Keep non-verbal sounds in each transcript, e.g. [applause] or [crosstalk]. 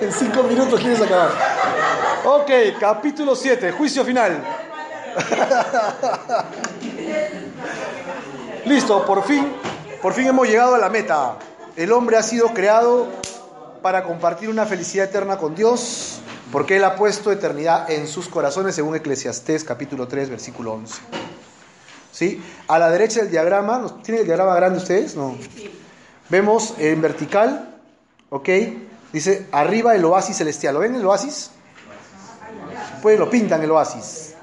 En cinco minutos quieres acabar. Ok, capítulo 7, juicio final. [laughs] Listo, por fin, por fin hemos llegado a la meta. El hombre ha sido creado para compartir una felicidad eterna con Dios, porque Él ha puesto eternidad en sus corazones, según Eclesiastés capítulo 3, versículo 11. ¿Sí? A la derecha del diagrama, ¿tienen el diagrama grande ustedes? No. Vemos en vertical, ¿ok? Dice, arriba el oasis celestial. ¿Lo ven el oasis? Pues lo pintan el oasis.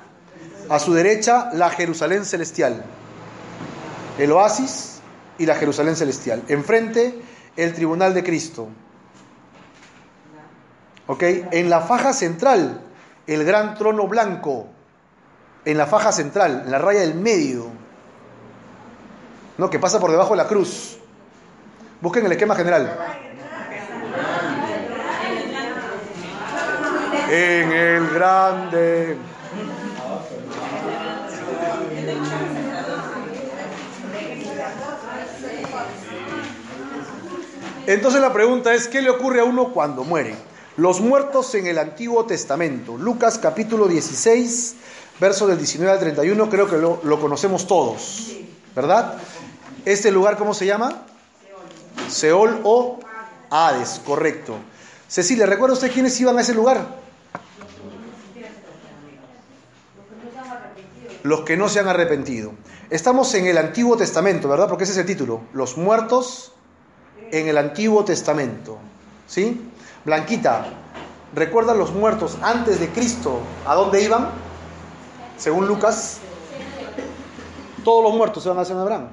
A su derecha, la Jerusalén celestial. El oasis y la Jerusalén celestial. Enfrente, el tribunal de Cristo. ¿Ok? En la faja central, el gran trono blanco. En la faja central, en la raya del medio. ¿No? Que pasa por debajo de la cruz. Busquen el esquema general. En el grande. Entonces la pregunta es, ¿qué le ocurre a uno cuando muere? Los muertos en el Antiguo Testamento. Lucas capítulo 16, verso del 19 al 31, creo que lo, lo conocemos todos, ¿verdad? ¿Este lugar cómo se llama? Seol o Hades, correcto. Cecilia, ¿recuerda usted quiénes iban a ese lugar? Los que no se han arrepentido. Estamos en el Antiguo Testamento, ¿verdad? Porque ese es el título. Los muertos en el Antiguo Testamento. ¿Sí? Blanquita, ¿recuerdan los muertos antes de Cristo a dónde iban? Según Lucas, todos los muertos se van a hacer Abraham.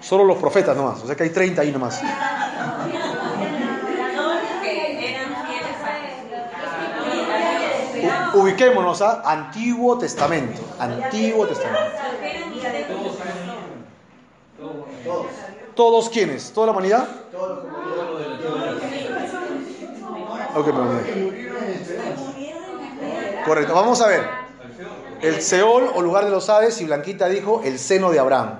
Solo los profetas nomás, o sea que hay 30 ahí nomás. Ubiquémonos a Antiguo Testamento. Antiguo Testamento. ¿Todos quiénes? ¿Toda la humanidad? Correcto, vamos a ver. El Seol o lugar de los aves y Blanquita dijo el seno de Abraham.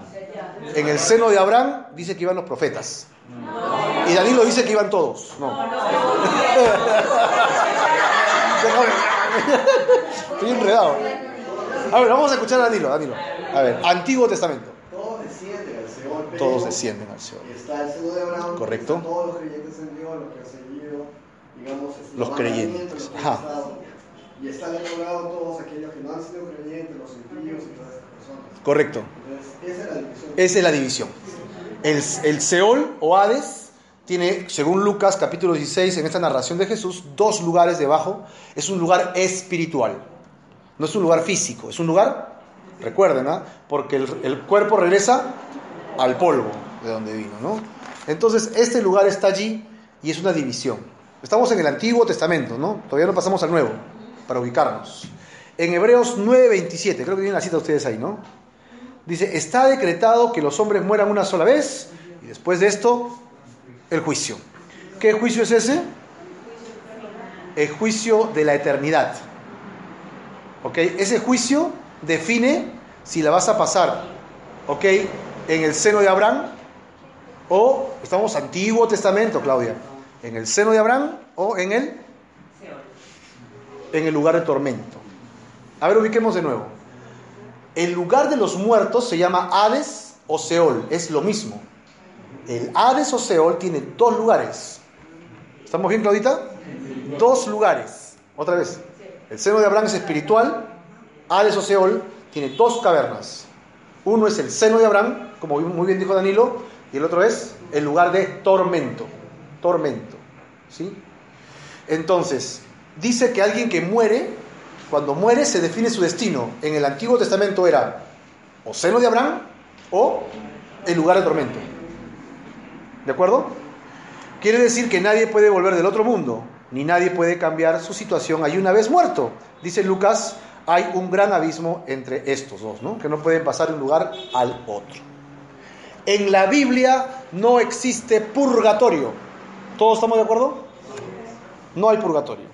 En el seno de Abraham dice que iban los profetas. Y Danilo dice que iban todos. No. [laughs] Estoy enredado. A ver, vamos a escuchar a Danilo, Danilo. A ver, Antiguo Testamento. Todos descienden al Seol. Todos descienden al Seol. Y está el seno de Abraham. Correcto. Todos los creyentes en Dios, los que han seguido, digamos, Los creyentes. Ajá. Y están todos aquellos que no han sido creyentes, los impíos y todas estas personas. Correcto. Entonces, esa es la división. Esa es la división. El, el Seol o Hades tiene, según Lucas capítulo 16, en esta narración de Jesús, dos lugares debajo. Es un lugar espiritual. No es un lugar físico, es un lugar, recuerden, ¿ah? porque el, el cuerpo regresa al polvo de donde vino, ¿no? Entonces, este lugar está allí y es una división. Estamos en el Antiguo Testamento, ¿no? Todavía no pasamos al Nuevo, para ubicarnos. En Hebreos 9:27, creo que tienen la cita ustedes ahí, ¿no? Dice, está decretado que los hombres mueran una sola vez y después de esto, el juicio. ¿Qué juicio es ese? El juicio de la eternidad. ¿Ok? Ese juicio define si la vas a pasar, ¿ok? En el seno de Abraham o, estamos Antiguo Testamento, Claudia, en el seno de Abraham o en el, en el lugar de tormento. A ver, ubiquemos de nuevo. El lugar de los muertos se llama Hades o Seol, es lo mismo. El Hades o Seol tiene dos lugares. ¿Estamos bien, Claudita? Dos lugares. Otra vez. El seno de Abraham es espiritual. Hades o Seol tiene dos cavernas. Uno es el seno de Abraham, como muy bien dijo Danilo, y el otro es el lugar de tormento. Tormento. ¿Sí? Entonces, dice que alguien que muere, cuando muere se define su destino. En el Antiguo Testamento era o seno de Abraham o el lugar de tormento. ¿De acuerdo? Quiere decir que nadie puede volver del otro mundo, ni nadie puede cambiar su situación ahí una vez muerto. Dice Lucas, hay un gran abismo entre estos dos, ¿no? Que no pueden pasar de un lugar al otro. En la Biblia no existe purgatorio. ¿Todos estamos de acuerdo? No hay purgatorio.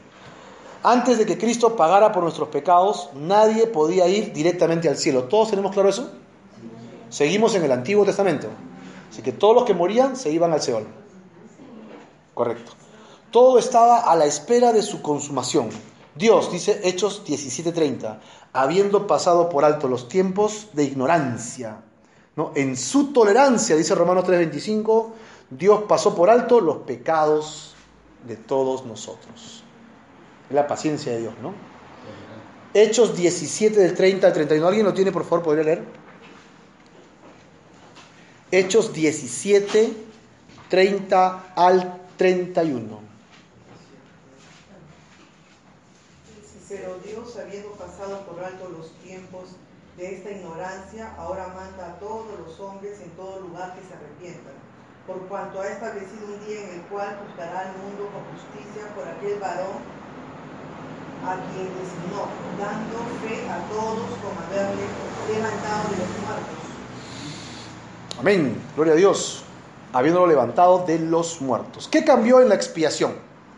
Antes de que Cristo pagara por nuestros pecados, nadie podía ir directamente al cielo. ¿Todos tenemos claro eso? Seguimos en el Antiguo Testamento. Así que todos los que morían se iban al Seol. Correcto. Todo estaba a la espera de su consumación. Dios, dice Hechos 17:30, habiendo pasado por alto los tiempos de ignorancia, ¿no? en su tolerancia, dice Romanos 3:25, Dios pasó por alto los pecados de todos nosotros. Es la paciencia de Dios, ¿no? Hechos 17 del 30 al 31. ¿Alguien lo tiene, por favor? ¿Podría leer? Hechos 17, 30 al 31. Pero Dios, habiendo pasado por alto los tiempos de esta ignorancia, ahora manda a todos los hombres en todo lugar que se arrepientan, por cuanto ha establecido un día en el cual juzgará al mundo con justicia por aquel varón a quien designó, dando fe a todos como haberle levantado de los muertos. Amén, gloria a Dios, habiéndolo levantado de los muertos. ¿Qué cambió en la expiación?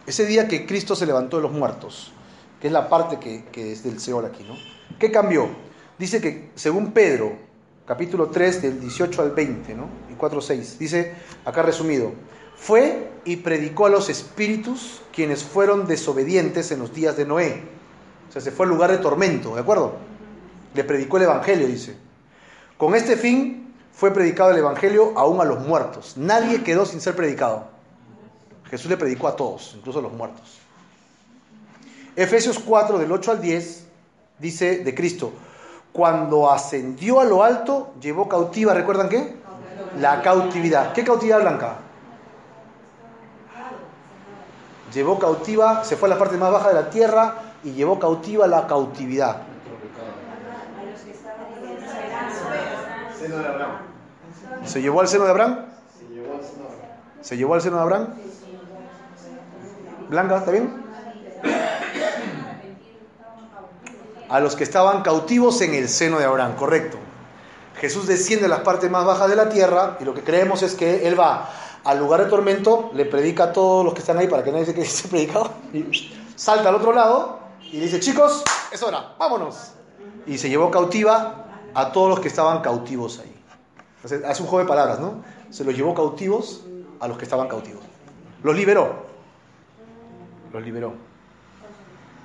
Ese día que Cristo se levantó de los muertos, que es la parte que, es del Seol aquí, ¿no? ¿Qué cambió? Dice que según Pedro, capítulo 3, del 18 al 20, ¿no? Y 4, 6, dice, acá resumido, fue y predicó a los espíritus quienes fueron desobedientes en los días de Noé. O sea, se fue al lugar de tormento, ¿de acuerdo? Le predicó el Evangelio, dice. Con este fin fue predicado el Evangelio aún a los muertos. Nadie quedó sin ser predicado. Jesús le predicó a todos, incluso a los muertos. Efesios 4, del 8 al 10, dice de Cristo, cuando ascendió a lo alto, llevó cautiva, ¿recuerdan qué? La cautividad. ¿Qué cautividad blanca? Llevó cautiva, se fue a la parte más baja de la tierra y llevó cautiva la cautividad. Seno de Abraham. ¿Se llevó al seno de Abraham? Se llevó al seno de Abraham. Blanca, ¿está bien? A los que estaban cautivos en el seno de Abraham, correcto. Jesús desciende a las partes más bajas de la tierra y lo que creemos es que Él va al lugar de tormento, le predica a todos los que están ahí para que nadie se quede [laughs] sin predicado, y salta al otro lado y dice, chicos, es hora, vámonos. Y se llevó cautiva a todos los que estaban cautivos ahí. Entonces, hace un juego de palabras, ¿no? Se los llevó cautivos a los que estaban cautivos. Los liberó. Los liberó.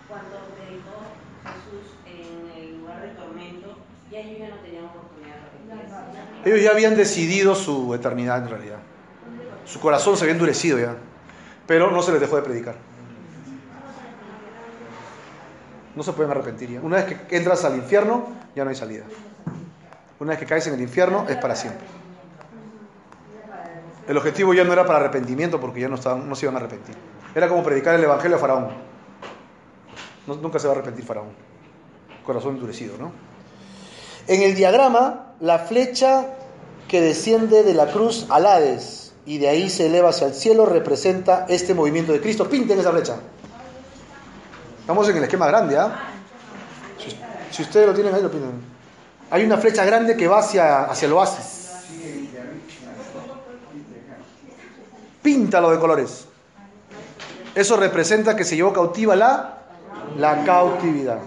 Cuando predicó Jesús en el lugar de tormento, ya ellos ya no tenían oportunidad de. Ellos ya habían decidido su eternidad en realidad. Su corazón se había endurecido ya. Pero no se les dejó de predicar. No se pueden arrepentir ya. Una vez que entras al infierno, ya no hay salida. Una vez que caes en el infierno, es para siempre. El objetivo ya no era para arrepentimiento porque ya no, estaban, no se iban a arrepentir. Era como predicar el evangelio a Faraón. Nunca se va a arrepentir Faraón. Corazón endurecido, ¿no? En el diagrama, la flecha que desciende de la cruz al Hades y de ahí se eleva hacia el cielo representa este movimiento de Cristo. Pinten esa flecha. Estamos en el esquema grande, ¿ah? Si, si ustedes lo tienen ahí, lo pintan. Hay una flecha grande que va hacia, hacia el oasis. Píntalo de colores. Eso representa que se llevó cautiva la, la cautividad.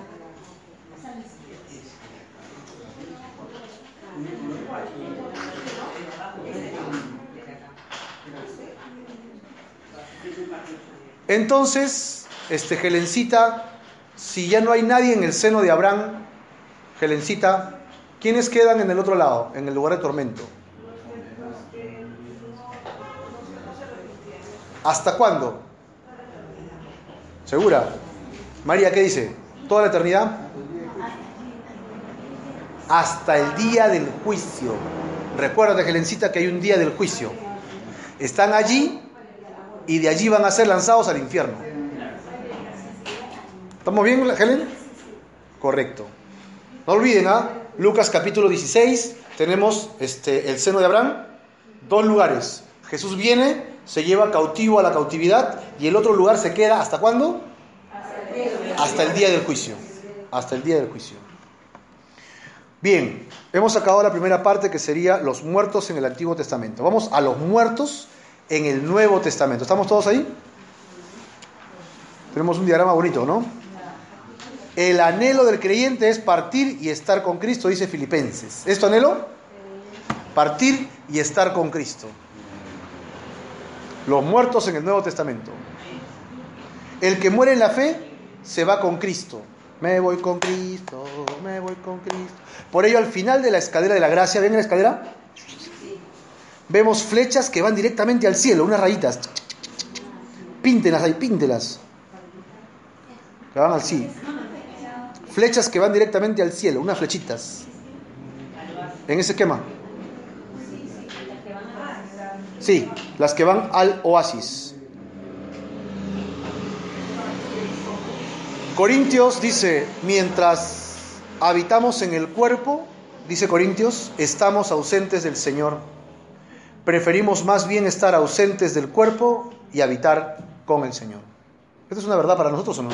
Entonces, este Helencita, si ya no hay nadie en el seno de Abraham, Helencita, ¿quiénes quedan en el otro lado, en el lugar de tormento? ¿Hasta cuándo? ¿Segura? María, ¿qué dice? ¿Toda la eternidad? Hasta el día del juicio. Recuerda, Helencita, que hay un día del juicio. Están allí y de allí van a ser lanzados al infierno. ¿Estamos bien, Helen? Correcto. No olviden, ¿ah? Lucas capítulo 16, tenemos este, el seno de Abraham, dos lugares. Jesús viene, se lleva cautivo a la cautividad y el otro lugar se queda, ¿hasta cuándo? Hasta el día del juicio. Hasta el día del juicio. Bien, hemos acabado la primera parte que sería los muertos en el Antiguo Testamento. Vamos a los muertos en el Nuevo Testamento. ¿Estamos todos ahí? Tenemos un diagrama bonito, ¿no? El anhelo del creyente es partir y estar con Cristo, dice Filipenses. ¿Es tu anhelo? partir y estar con Cristo. Los muertos en el Nuevo Testamento. El que muere en la fe se va con Cristo. Me voy con Cristo, me voy con Cristo. Por ello, al final de la escalera de la gracia, ¿ven la escalera? Vemos flechas que van directamente al cielo, unas rayitas. Píntelas ahí, píntelas. Que van al. Flechas que van directamente al cielo, unas flechitas. En ese esquema. Sí, las que van al oasis. Corintios dice, mientras habitamos en el cuerpo, dice Corintios, estamos ausentes del Señor. Preferimos más bien estar ausentes del cuerpo y habitar con el Señor. ¿Esto es una verdad para nosotros o no?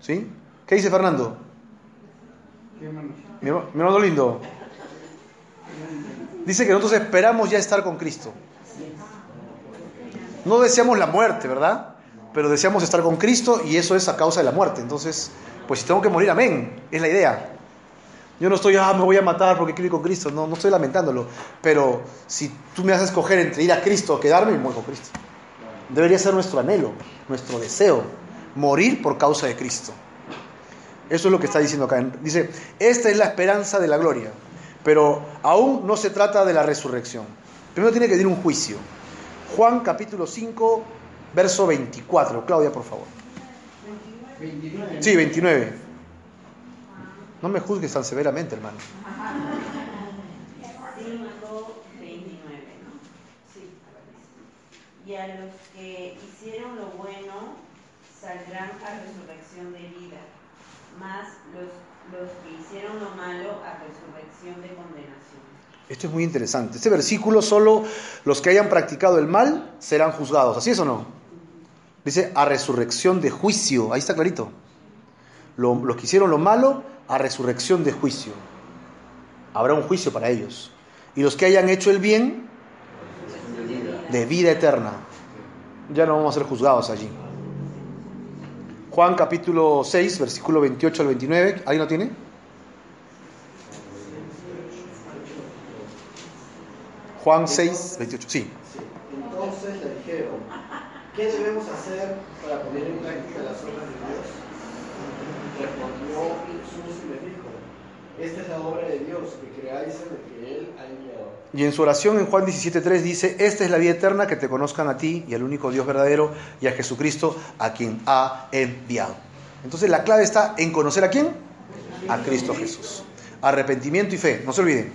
¿Sí? ¿Qué dice Fernando? Mi hermano, mi hermano lindo. Dice que nosotros esperamos ya estar con Cristo. No deseamos la muerte, ¿verdad? Pero deseamos estar con Cristo y eso es a causa de la muerte. Entonces, pues si tengo que morir, amén. Es la idea. Yo no estoy, ah, me voy a matar porque quiero ir con Cristo. No, no estoy lamentándolo. Pero si tú me haces escoger entre ir a Cristo o quedarme, me muero con Cristo. Debería ser nuestro anhelo, nuestro deseo. Morir por causa de Cristo. Eso es lo que está diciendo acá. Dice, esta es la esperanza de la gloria. Pero aún no se trata de la resurrección. Primero tiene que venir un juicio. Juan capítulo 5, verso 24. Claudia, por favor. 29. Sí, 29. No me juzgues tan severamente, hermano. 5, 29, ¿no? Sí. Y a los que hicieron lo bueno saldrán a resurrección de vida, más los, los que hicieron lo malo a resurrección de condenación. Esto es muy interesante. Este versículo solo los que hayan practicado el mal serán juzgados. ¿Así es o no? Dice a resurrección de juicio. Ahí está clarito. Lo- los que hicieron lo malo a resurrección de juicio. Habrá un juicio para ellos. Y los que hayan hecho el bien de vida eterna. Ya no vamos a ser juzgados allí. Juan capítulo 6, versículo 28 al 29. ¿Ahí lo tiene? Juan 6, 28. Sí. Entonces le dijeron, ¿qué debemos hacer para poner en práctica las obras de Dios? Respondió Jesús y les dijo, esta es la obra de Dios, que creáis en el que Él. Y en su oración en Juan 17.3 dice, esta es la vida eterna, que te conozcan a ti y al único Dios verdadero y a Jesucristo a quien ha enviado. Entonces la clave está en conocer a quién? A Cristo Jesús. Arrepentimiento y fe, no se olviden.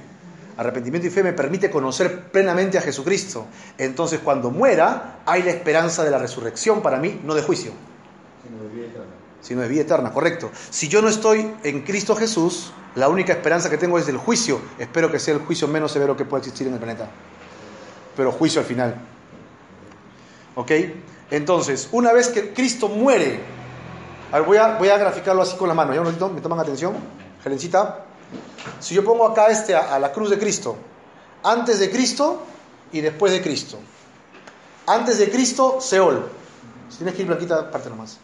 Arrepentimiento y fe me permite conocer plenamente a Jesucristo. Entonces cuando muera hay la esperanza de la resurrección para mí, no de juicio, sino de vida eterna, correcto. Si yo no estoy en Cristo Jesús, la única esperanza que tengo es del juicio. Espero que sea el juicio menos severo que pueda existir en el planeta. Pero juicio al final. ¿Ok? Entonces, una vez que Cristo muere, voy, a, voy a graficarlo así con las manos. ¿Ya un? ¿Me toman atención? Si yo pongo acá este a, a la cruz de Cristo, antes de Cristo y después de Cristo. Antes de Cristo, Seol. Si tienes que ir blanquita, parte nomás.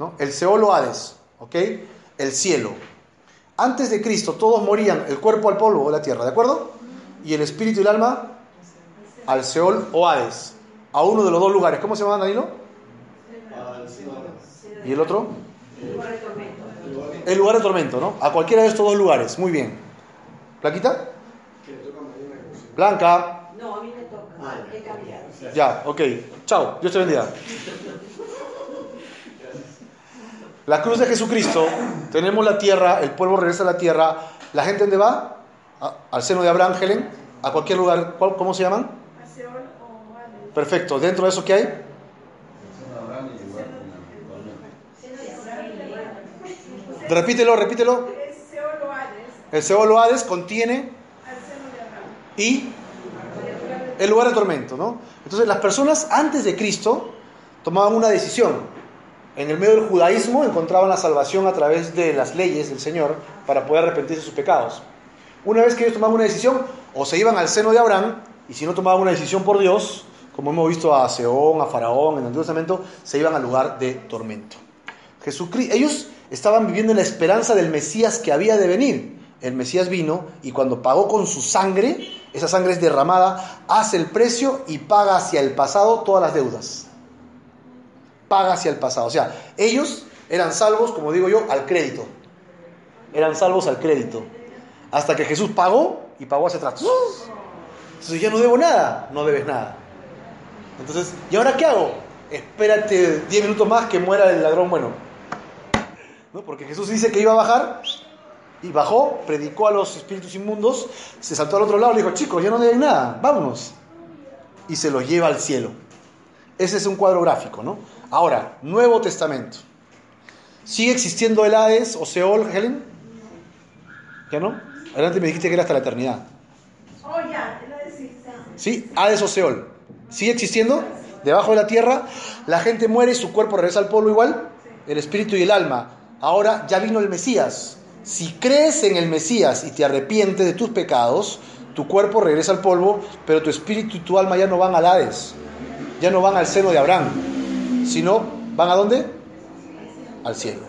¿No? El Seol o Hades, ¿ok? El cielo. Antes de Cristo todos morían, el cuerpo al polvo o la tierra, ¿de acuerdo? Y el espíritu y el alma al Seol o Hades, a uno de los dos lugares. ¿Cómo se llama Danilo? ¿Y el otro? Lugar de tormento. El lugar de tormento, ¿no? A cualquiera de estos dos lugares, muy bien. ¿Blanquita? Que le toca a María una cosa. Blanca. No, a mí me toca. Ah, He cambiado. Ya, ok. Chao, Dios te bendiga. La cruz de Jesucristo, tenemos la tierra, el polvo regresa a la tierra. ¿La gente dónde va? Al seno de Abraham, Helen, a cualquier lugar. ¿Cuál- ¿Cómo se llaman? Perfecto. ¿Dentro de eso qué hay? Repítelo, repítelo. El Seol Hades contiene y el lugar de tormento, ¿no? Entonces las personas antes de Cristo tomaban una decisión. En el medio del judaísmo encontraban la salvación a través de las leyes del Señor para poder arrepentirse de sus pecados. Una vez que ellos tomaban una decisión, o se iban al seno de Abraham, y si no tomaban una decisión por Dios, como hemos visto a Seón, a Faraón en el Antiguo Testamento, se iban al lugar de tormento. Jesucristo, ellos estaban viviendo en la esperanza del Mesías que había de venir. el Mesías vino y cuando pagó con su sangre, esa sangre es derramada, hace el precio y paga hacia el pasado todas las deudas. Paga hacia el pasado. O sea, ellos eran salvos, como digo yo, al crédito. Eran salvos al crédito. Hasta que Jesús pagó y pagó hacia atrás. Entonces ya no debo nada, no debes nada. Entonces, ¿y ahora qué hago? Espérate 10 minutos más que muera el ladrón bueno. ¿No? Porque Jesús dice que iba a bajar y bajó, predicó a los espíritus inmundos, se saltó al otro lado y le dijo, chicos, ya no deben nada, vámonos. Y se los lleva al cielo. Ese es un cuadro gráfico, ¿no? Ahora, Nuevo Testamento. ¿Sigue existiendo el Hades o Seol, Helen? ¿Ya no? Adelante me dijiste que era hasta la eternidad. Oh, ya, el Hades sí. ¿Sí? Hades o Seol. ¿Sigue existiendo? Debajo de la tierra, la gente muere y su cuerpo regresa al polvo igual, el espíritu y el alma. Ahora ya vino el Mesías. Si crees en el Mesías y te arrepientes de tus pecados, tu cuerpo regresa al polvo, pero tu espíritu y tu alma ya no van al Hades, ya no van al seno de Abraham, sino van a dónde? Al cielo.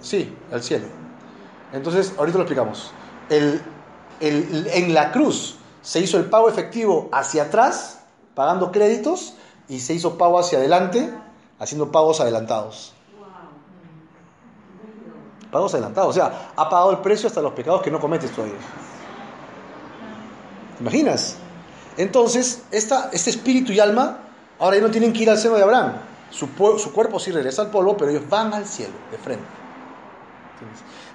Sí, al cielo. Entonces, ahorita lo explicamos. El, el, en la cruz se hizo el pago efectivo hacia atrás, pagando créditos, y se hizo pago hacia adelante, haciendo pagos adelantados. Pagos adelantados. O sea, ha pagado el precio hasta los pecados que no cometes todavía. ¿Te imaginas? Entonces, esta, este espíritu y alma ahora ya no tienen que ir al seno de Abraham. Su, su cuerpo sí regresa al polvo, pero ellos van al cielo, de frente.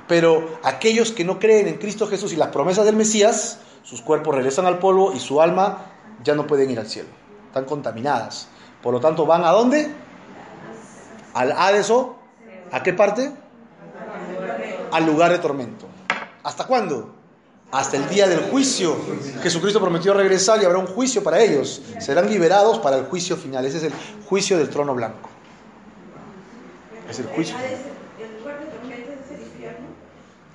Pero aquellos que no creen en Cristo Jesús y las promesas del Mesías, sus cuerpos regresan al polvo y su alma ya no pueden ir al cielo. Están contaminadas. Por lo tanto, ¿van a dónde? Al Hades o ¿a qué parte? Al lugar de tormento. ¿Hasta cuándo? Hasta el día del juicio. Jesucristo prometió regresar y habrá un juicio para ellos. Serán liberados para el juicio final. Ese es el juicio del trono blanco. Es el juicio.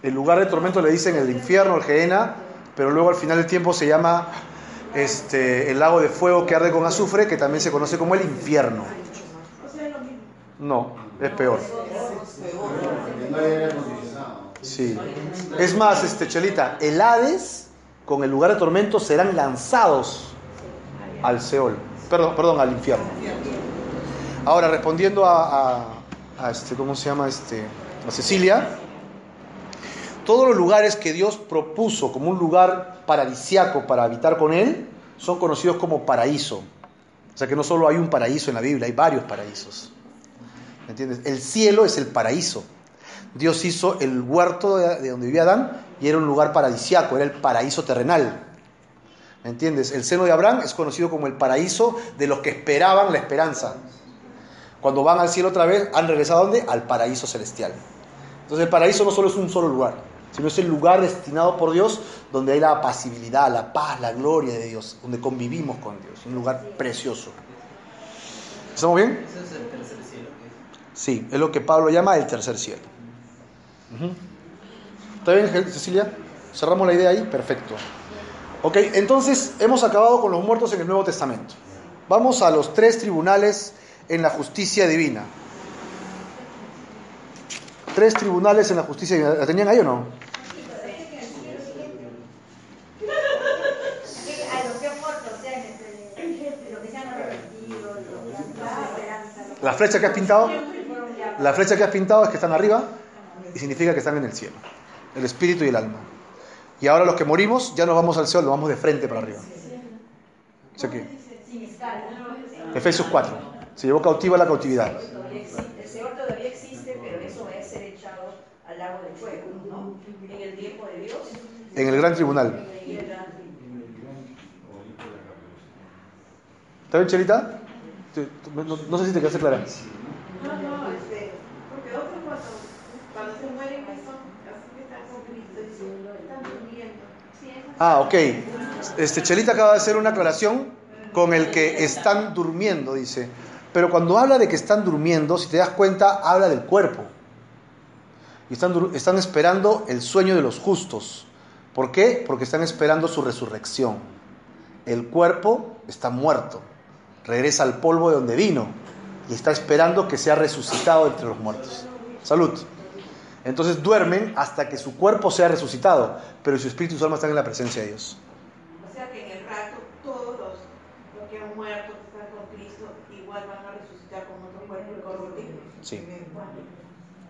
El lugar de tormento le dicen el infierno, el Gehenna, pero luego al final del tiempo se llama este, el lago de fuego que arde con azufre, que también se conoce como el infierno. No, es peor. Sí. Es más, este, Chelita, el Hades con el lugar de tormento serán lanzados al Seol, perdón, perdón, al infierno. Ahora, respondiendo a, este, ¿cómo se llama? Este, a Cecilia, todos los lugares que Dios propuso como un lugar paradisiaco para habitar con Él son conocidos como paraíso. O sea que no solo hay un paraíso en la Biblia, hay varios paraísos. ¿Me entiendes? El cielo es el paraíso. Dios hizo el huerto de donde vivía Adán y era un lugar paradisiaco, era el paraíso terrenal. ¿Me entiendes? El seno de Abraham es conocido como el paraíso de los que esperaban la esperanza. Cuando van al cielo otra vez, han regresado a dónde? Al paraíso celestial. Entonces el paraíso no solo es un solo lugar, sino es el lugar destinado por Dios donde hay la apacibilidad, la paz, la gloria de Dios, donde convivimos con Dios. Un lugar precioso. ¿Estamos bien? Sí, es lo que Pablo llama el tercer cielo. Uh. ¿Está bien, Cecilia? ¿Cerramos la idea ahí? Perfecto. Ok, entonces hemos acabado con los muertos en el Nuevo Testamento. Vamos a los tres tribunales en la justicia divina. Tres tribunales en la justicia divina. ¿La tenían ahí o no? La flecha que has pintado, la flecha que has pintado es que están arriba y significa que están en el cielo, el espíritu y el alma. Y ahora los que morimos ya no vamos al cielo, vamos de frente para arriba. ¿Sí qué? Efesios 4. Se llevó cautiva la cautividad. El Señor todavía existe, pero eso es ser echado al lago de fuego, ¿no? En el tiempo de Dios. En el gran tribunal. ¿Está bien, Chelita? No, no, no, sé si te quedaste clara. No, no, este, porque otros cuando, cuando se mueren pues son así que están con Cristo y están durmiendo. Ah, ok. Este, Chelita acaba de hacer una aclaración con el que están durmiendo, dice. Pero cuando habla de que están durmiendo, si te das cuenta, habla del cuerpo. Y están, están esperando el sueño de los justos. ¿Por qué? Porque están esperando su resurrección. El cuerpo está muerto regresa al polvo de donde vino y está esperando que sea resucitado entre los muertos. Salud. Entonces duermen hasta que su cuerpo sea resucitado, pero su espíritu y su alma están en la presencia de Dios. O sea que en el rato todos los, los que han muerto, que están con Cristo, igual van a resucitar con otro cuerpo incorruptible. Sí.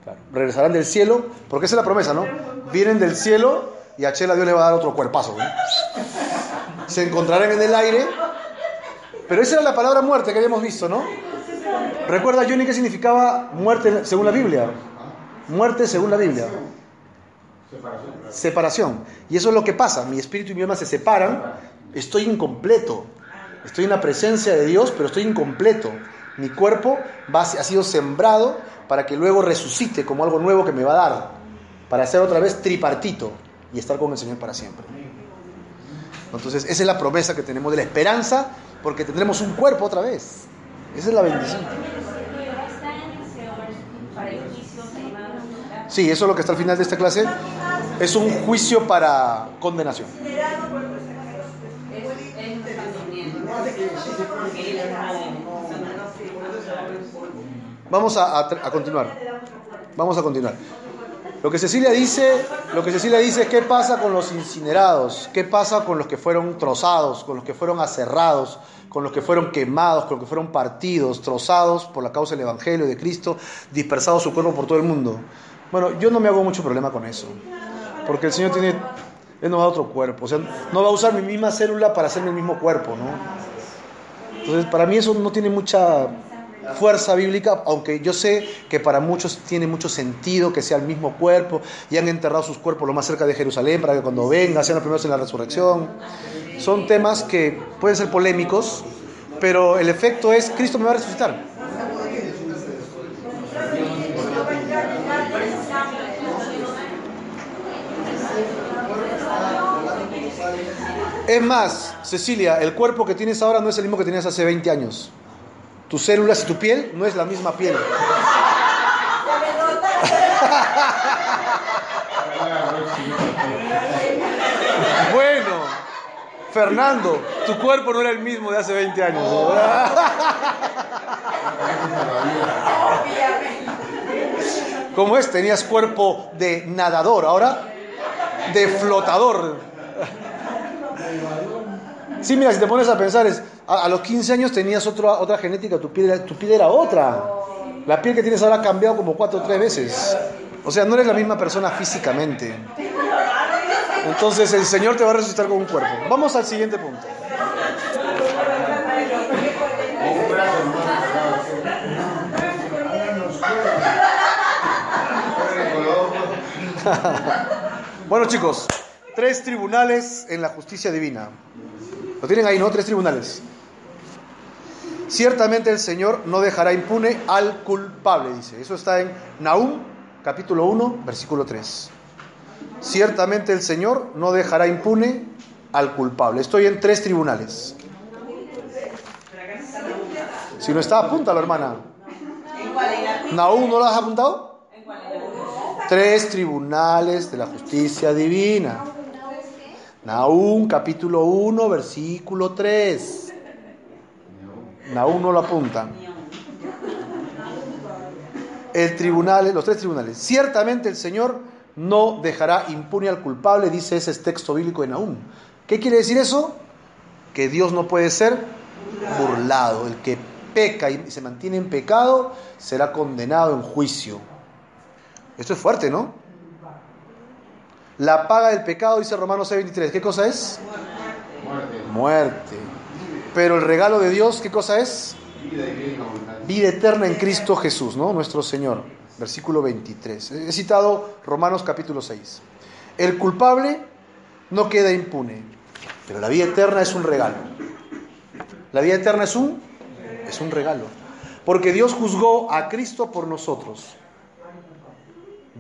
Claro. Regresarán del cielo, porque esa es la promesa, ¿no? Vienen del cielo y a Chela Dios le va a dar otro cuerpazo. ¿no? Se encontrarán en el aire. Pero esa era la palabra muerte que habíamos visto, ¿no? Recuerda, Johnny, qué significaba muerte según la Biblia. Muerte según la Biblia. Separación. Y eso es lo que pasa. Mi espíritu y mi alma se separan. Estoy incompleto. Estoy en la presencia de Dios, pero estoy incompleto. Mi cuerpo va, ha sido sembrado para que luego resucite como algo nuevo que me va a dar. Para ser otra vez tripartito y estar con el Señor para siempre. Entonces, esa es la promesa que tenemos de la esperanza, porque tendremos un cuerpo otra vez. Esa es la bendición. Está en el Seol para el juicio privado. Sí, eso es lo que está al final de esta clase. Es un juicio para condenación. Vamos a, continuar. Vamos a continuar. Lo que Cecilia dice, lo que Cecilia dice es qué pasa con los incinerados, qué pasa con los que fueron trozados, con los que fueron aserrados, con los que fueron quemados, con los que fueron partidos, trozados por la causa del Evangelio de Cristo, dispersados su cuerpo por todo el mundo. Bueno, yo no me hago mucho problema con eso, porque el Señor tiene, Él nos da otro cuerpo, o sea, no va a usar mi misma célula para hacerme el mismo cuerpo, ¿no? Entonces, para mí eso no tiene mucha fuerza bíblica, aunque yo sé que para muchos tiene mucho sentido que sea el mismo cuerpo y han enterrado sus cuerpos lo más cerca de Jerusalén para que cuando venga sean los primeros en la resurrección. Son temas que pueden ser polémicos, pero el efecto es Cristo me va a resucitar. Es más, Cecilia, el cuerpo que tienes ahora no es el mismo que tenías hace 20 años. Tus células y tu piel no es la misma piel. Bueno, Fernando, tu cuerpo no era el mismo de hace 20 años. ¿Cómo es? Tenías cuerpo de nadador, ahora de flotador. Sí, mira, si te pones a pensar, es, a, los 15 años tenías otra otra genética, tu piel, tu piel era otra. La piel que tienes ahora ha cambiado como cuatro o tres veces. O sea, no eres la misma persona físicamente. Entonces el Señor te va a resucitar con un cuerpo. Vamos al siguiente punto. [laughs] Bueno chicos, tres tribunales en la justicia divina. Lo tienen ahí, ¿no? Tres tribunales. Ciertamente el Señor no dejará impune al culpable, dice. Eso está en Nahum, capítulo 1, versículo 3. Ciertamente el Señor no dejará impune al culpable. Estoy en tres tribunales. Si no está, apúntalo, hermana. Nahum, ¿no lo has apuntado? Tres tribunales de la justicia divina. Nahum, capítulo 1, versículo 3. Nahum no lo apunta. El tribunal, los tres tribunales. Ciertamente el Señor no dejará impune al culpable, dice ese texto bíblico de Nahum. ¿Qué quiere decir eso? Que Dios no puede ser burlado. El que peca y se mantiene en pecado será condenado en juicio. Esto es fuerte, ¿no? La paga del pecado, dice Romanos 6:23. ¿Qué cosa es? Muerte. Pero el regalo de Dios, ¿qué cosa es? Vida eterna en Cristo Jesús, ¿no? Nuestro Señor. Versículo 23. He citado Romanos capítulo 6. El culpable no queda impune, pero la vida eterna es un regalo. La vida eterna es un es un regalo, porque Dios juzgó a Cristo por nosotros.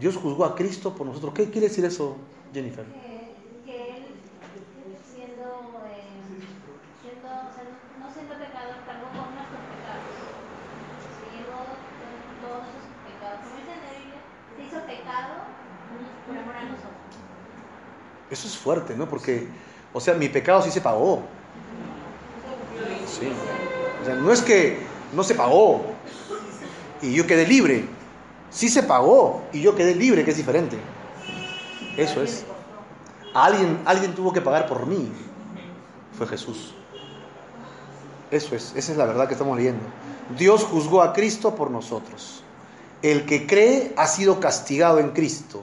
Dios juzgó a Cristo por nosotros. ¿Qué quiere decir eso, Jennifer? que, que él, siendo, eh, siendo, o sea, no siendo pecador, con nuestros pecados. Se llevó todos sus pecados. Como dice en la Biblia, se hizo pecado por amor a nosotros. Eso es fuerte, ¿no? Porque, o sea, mi pecado sí se pagó. Sí. O sea, no es que no se pagó y yo quedé libre, Sí se pagó y yo quedé libre, que es diferente. Eso es. Alguien, alguien tuvo que pagar por mí. Fue Jesús. Eso es, esa es la verdad que estamos leyendo. Dios juzgó a Cristo por nosotros. El que cree ha sido castigado en Cristo.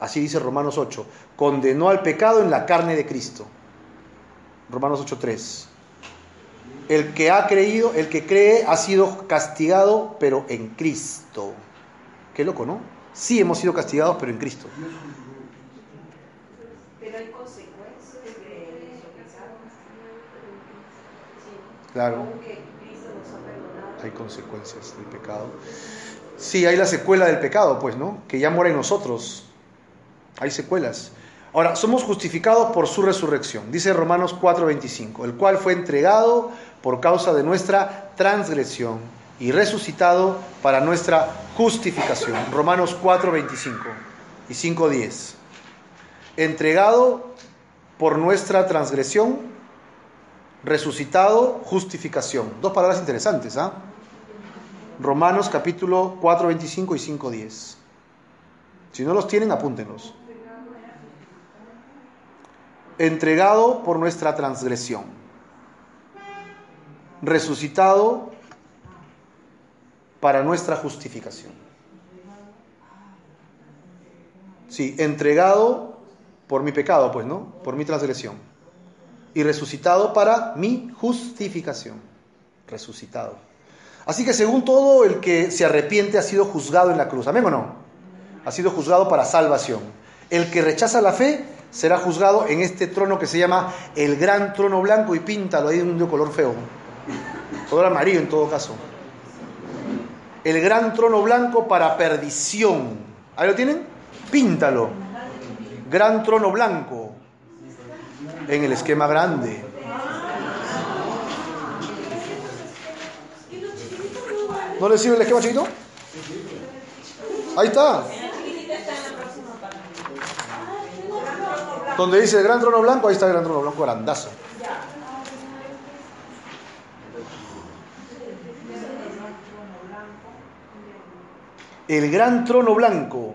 Así dice Romanos 8. Condenó al pecado en la carne de Cristo. Romanos 8.3. El que ha creído, el que cree ha sido castigado, pero en Cristo. Qué loco, ¿no? Sí hemos sido castigados, pero en Cristo. Pero hay consecuencias de pecado. Claro. Hay consecuencias del pecado. Sí, hay la secuela del pecado, pues, ¿no? Que ya mora en nosotros. Hay secuelas. Ahora, somos justificados por su resurrección. Dice Romanos 4:25, el cual fue entregado por causa de nuestra transgresión y resucitado para nuestra justificación. Romanos 4:25 y 5:10. Entregado por nuestra transgresión, resucitado, justificación. Dos palabras interesantes, ¿ah? Romanos capítulo 4, 25 y 5, 10. Si no los tienen, apúntenlos. Entregado por nuestra transgresión. Resucitado para nuestra justificación. Sí, entregado por mi pecado, pues, ¿no? Por mi transgresión. Y resucitado para mi justificación. Resucitado. Así que según todo, el que se arrepiente ha sido juzgado en la cruz. ¿Amén o no? Ha sido juzgado para salvación. El que rechaza la fe será juzgado en este trono que se llama el gran trono blanco y píntalo ahí de un color feo. Color amarillo en todo caso. El gran trono blanco para perdición. ¿Ahí lo tienen? Píntalo. Gran trono blanco. En el esquema grande. ¿No le sirve el esquema chiquito? Ahí está. Donde dice el gran trono blanco, ahí está el gran trono blanco grandazo. El gran trono blanco.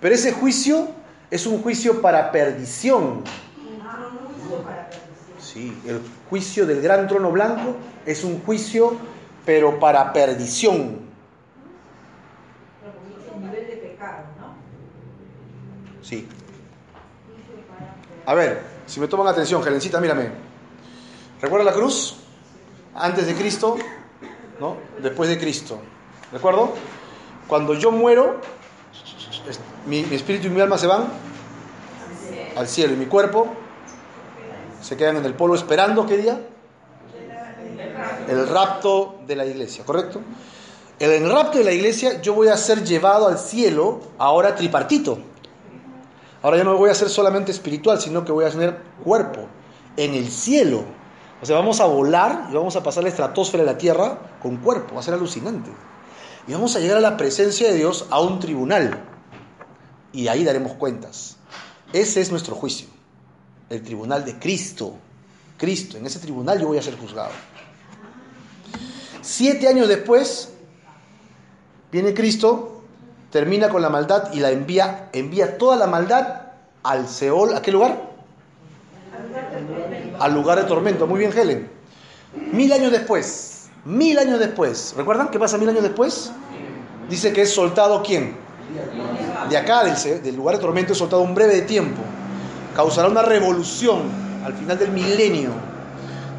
Pero ese juicio es un juicio para perdición. Sí, el juicio del gran trono blanco es un juicio pero para perdición. Sí. A ver, si me toman atención, Helencita, mírame. ¿Recuerda la cruz? Antes de Cristo, ¿no? Después de Cristo. ¿De acuerdo? Cuando yo muero, mi, espíritu y mi alma se van al cielo y mi cuerpo se quedan en el polvo esperando qué día? El rapto de la iglesia, ¿correcto? El rapto de la iglesia yo voy a ser llevado al cielo ahora tripartito. Ahora ya no voy a ser solamente espiritual, sino que voy a tener cuerpo en el cielo. O sea, vamos a volar y vamos a pasar la estratosfera de la tierra con cuerpo, va a ser alucinante. Y vamos a llegar a la presencia de Dios a un tribunal. Y ahí daremos cuentas. Ese es nuestro juicio. El tribunal de Cristo. Cristo, en ese tribunal yo voy a ser juzgado. Siete años después, viene Cristo, termina con la maldad y la envía, envía toda la maldad al Seol, ¿a qué lugar? Al lugar de tormento. Muy bien, Helen. Mil años después, mil años después, ¿recuerdan qué pasa mil años después? Dice que es soltado quién? De acá, del, del lugar de tormento, es soltado un breve tiempo. Causará una revolución al final del milenio.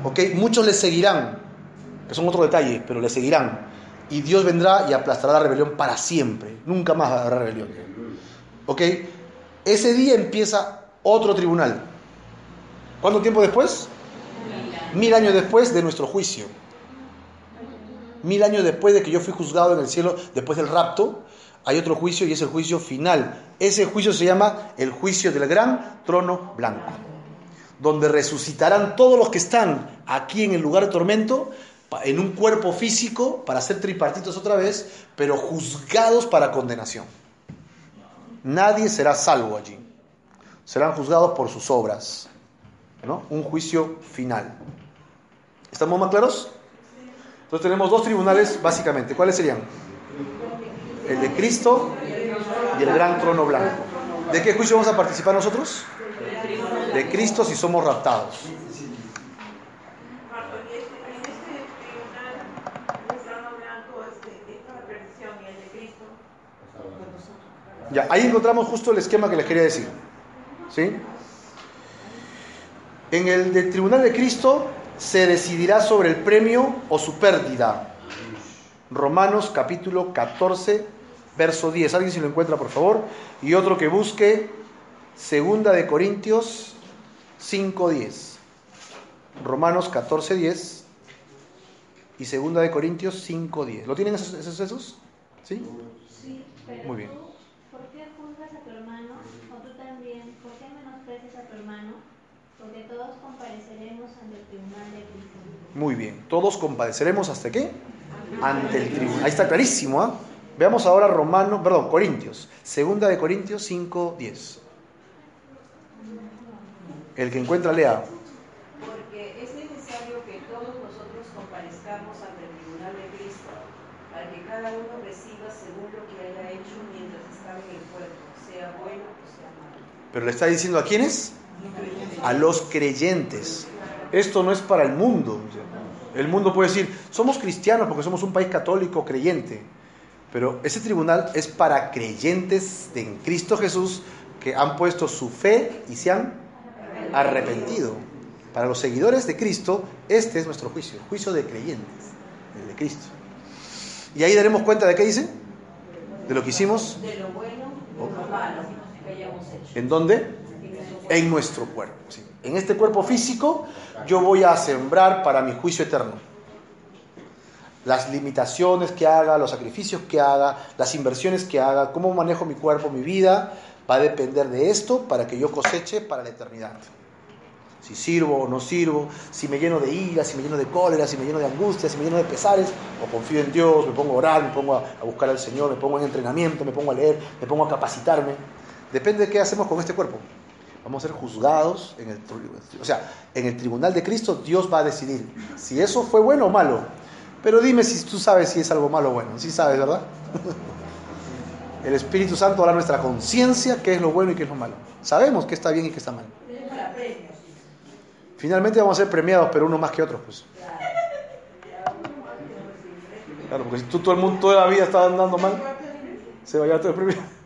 ¿Ok? Muchos le seguirán, que son otro detalle, pero le seguirán. Y Dios vendrá y aplastará la rebelión para siempre. Nunca más habrá rebelión. ¿Ok? Ese día empieza otro tribunal. ¿Cuánto tiempo después? Mil años después de nuestro juicio. Mil años después de que yo fui juzgado en el cielo, después del rapto, hay otro juicio y es el juicio final. Ese juicio se llama el juicio del gran trono blanco, donde resucitarán todos los que están aquí en el lugar de tormento en un cuerpo físico para ser tripartitos otra vez, pero juzgados para condenación. Nadie será salvo allí. Serán juzgados por sus obras. ¿no? Un juicio final. ¿Estamos más claros? Entonces tenemos dos tribunales básicamente. ¿Cuáles serían? el de Cristo y el gran trono blanco. ¿De qué juicio vamos a participar nosotros? De Cristo si somos raptados. De Ya, ahí encontramos justo el esquema que les quería decir. ¿Sí? En el del tribunal de Cristo se decidirá sobre el premio o su pérdida. Romanos capítulo 14, verso 10. Alguien si lo encuentra, por favor. Y otro que busque Segunda de Corintios 5, 10. Romanos 14, 10 y Segunda de Corintios 5, 10. ¿Lo tienen esos, esos, esos? ¿Sí? Sí, pero Muy bien. tú, ¿por qué juzgas a tu hermano? O tú también, ¿por qué menosprecias a tu hermano? Porque todos compareceremos ante el tribunal de Cristo. Muy bien. Todos compadeceremos hasta qué? Ante el tribunal. Ahí está clarísimo, ¿ah? Veamos ahora Romanos, perdón, Corintios. Segunda de Corintios 5, 10. El que encuentra, lea. Porque es necesario que todos nosotros comparezcamos ante el tribunal de Cristo, para que cada uno reciba según lo que haya hecho mientras estaba en el cuerpo, sea bueno o sea malo. Pero le está diciendo a quiénes? A los creyentes. Esto no es para el mundo. El mundo puede decir, somos cristianos porque somos un país católico creyente. Pero ese tribunal es para creyentes en Cristo Jesús que han puesto su fe y se han arrepentido. Para los seguidores de Cristo, este es nuestro juicio, juicio de creyentes, el de Cristo. Y ahí daremos cuenta de qué dice, de lo que hicimos, De lo bueno o lo malo que hayamos hecho. ¿en dónde? En nuestro cuerpo. sí. En este cuerpo físico yo voy a sembrar para mi juicio eterno. Las limitaciones que haga, los sacrificios que haga, las inversiones que haga, cómo manejo mi cuerpo, mi vida, va a depender de esto para que yo coseche para la eternidad. Si sirvo o no sirvo, si me lleno de ira, si me lleno de cólera, si me lleno de angustia, si me lleno de pesares, o confío en Dios, me pongo a orar, me pongo a, buscar al Señor, me pongo en entrenamiento, me pongo a leer, me pongo a capacitarme. Depende de qué hacemos con este cuerpo. Vamos a ser juzgados en el, o sea, en el tribunal de Cristo Dios va a decidir si eso fue bueno o malo. Pero dime si tú sabes si es algo malo o bueno. Sí sabes, ¿verdad? [laughs] El Espíritu Santo hará nuestra conciencia qué es lo bueno y qué es lo malo. Sabemos qué está bien y qué está mal. Finalmente vamos a ser premiados, pero uno más que otro, pues. Claro, porque si tú todo el mundo toda la vida está andando mal, se va a llevar todo el premio.